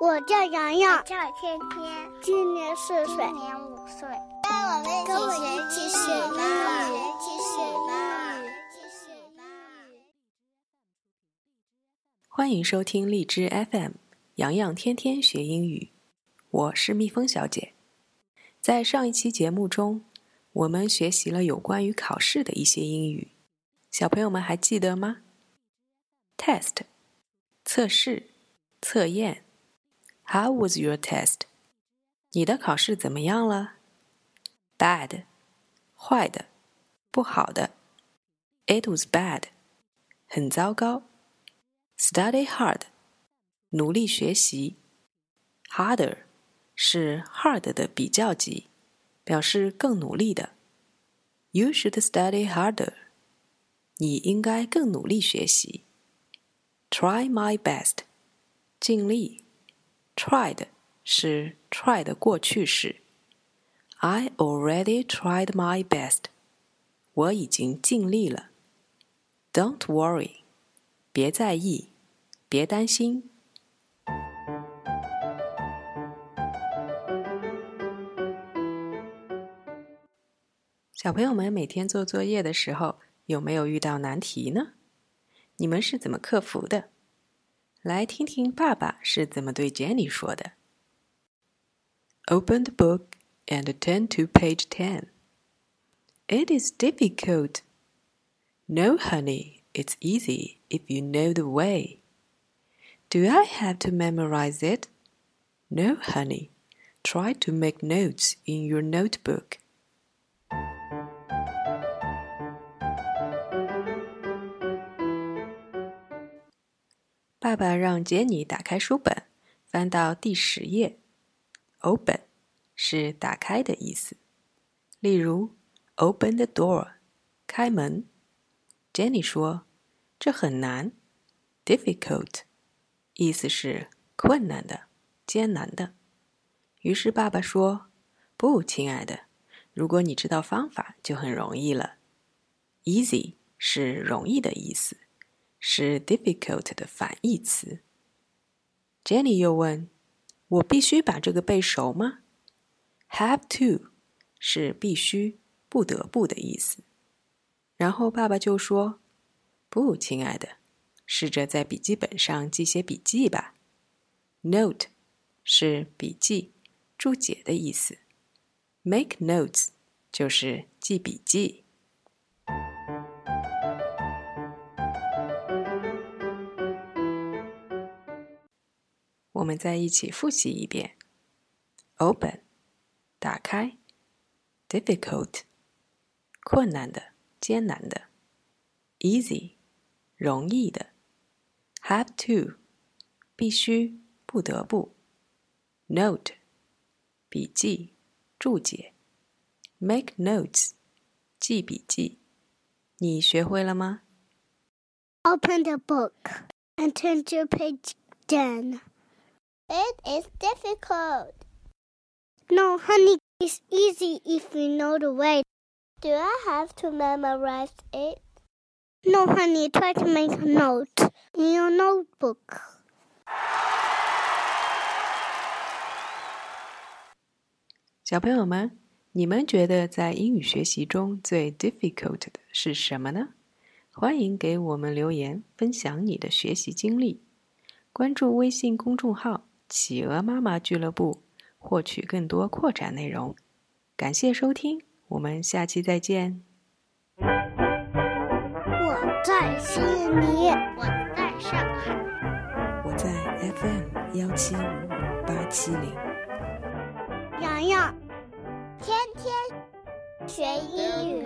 我叫洋洋，叫天天，今年四岁，今年五岁。跟我们一起学英语，一起学英语。欢迎收听荔枝 FM，洋洋天天学英语。我是蜜蜂小姐。在上一期节目中，我们学习了有关于考试的一些英语，小朋友们还记得吗？Test，测试、测验。How was your test？你的考试怎么样了？Bad，坏的，不好的。It was bad，很糟糕。Study hard，努力学习。Harder 是 hard 的比较级，表示更努力的。You should study harder，你应该更努力学习。Try my best，尽力。 Tried 是 try 的过去式。I already tried my best。我已经尽力了。Don't worry，别在意，别担心。小朋友们每天做作业的时候，有没有遇到难题呢？你们是怎么克服的？来听听爸爸是怎么对 Jenny 说的。Open the book and turn to page ten. It is difficult. No, honey, it's easy if you know the way. Do I have to memorize it? No, honey. Try to make notes in your notebook. 爸爸让杰尼打开书本，翻到第十页。Open 是打开的意思。例如，Open the door，开门。杰尼说：“这很难。”Difficult，意思是困难的、艰难的。于是爸爸说：“不，亲爱的，如果你知道方法，就很容易了。”Easy 是容易的意思。是 difficult 的反义词。Jenny 又问：“我必须把这个背熟吗？”Have to 是必须、不得不的意思。然后爸爸就说：“不，亲爱的，试着在笔记本上记些笔记吧。”Note 是笔记、注解的意思。Make notes 就是记笔记。我们再一起复习一遍：open，打开；difficult，困难的、艰难的；easy，容易的；have to，必须、不得不；note，笔记、注解；make notes，记笔记。你学会了吗？Open the book and turn to page ten. It is difficult. No, honey, it's easy if you know the way. Do I have to memorize it? No, honey, try to make a note in your notebook. 小朋友们，你们觉得在英语学习中最 difficult 的是什么呢？欢迎给我们留言，分享你的学习经历。关注微信公众号 企鹅妈妈俱乐部，获取更多扩展内容。感谢收听，我们下期再见。我在悉尼，我在上海，我在 FM 幺七五八七零。洋洋，天天学英语。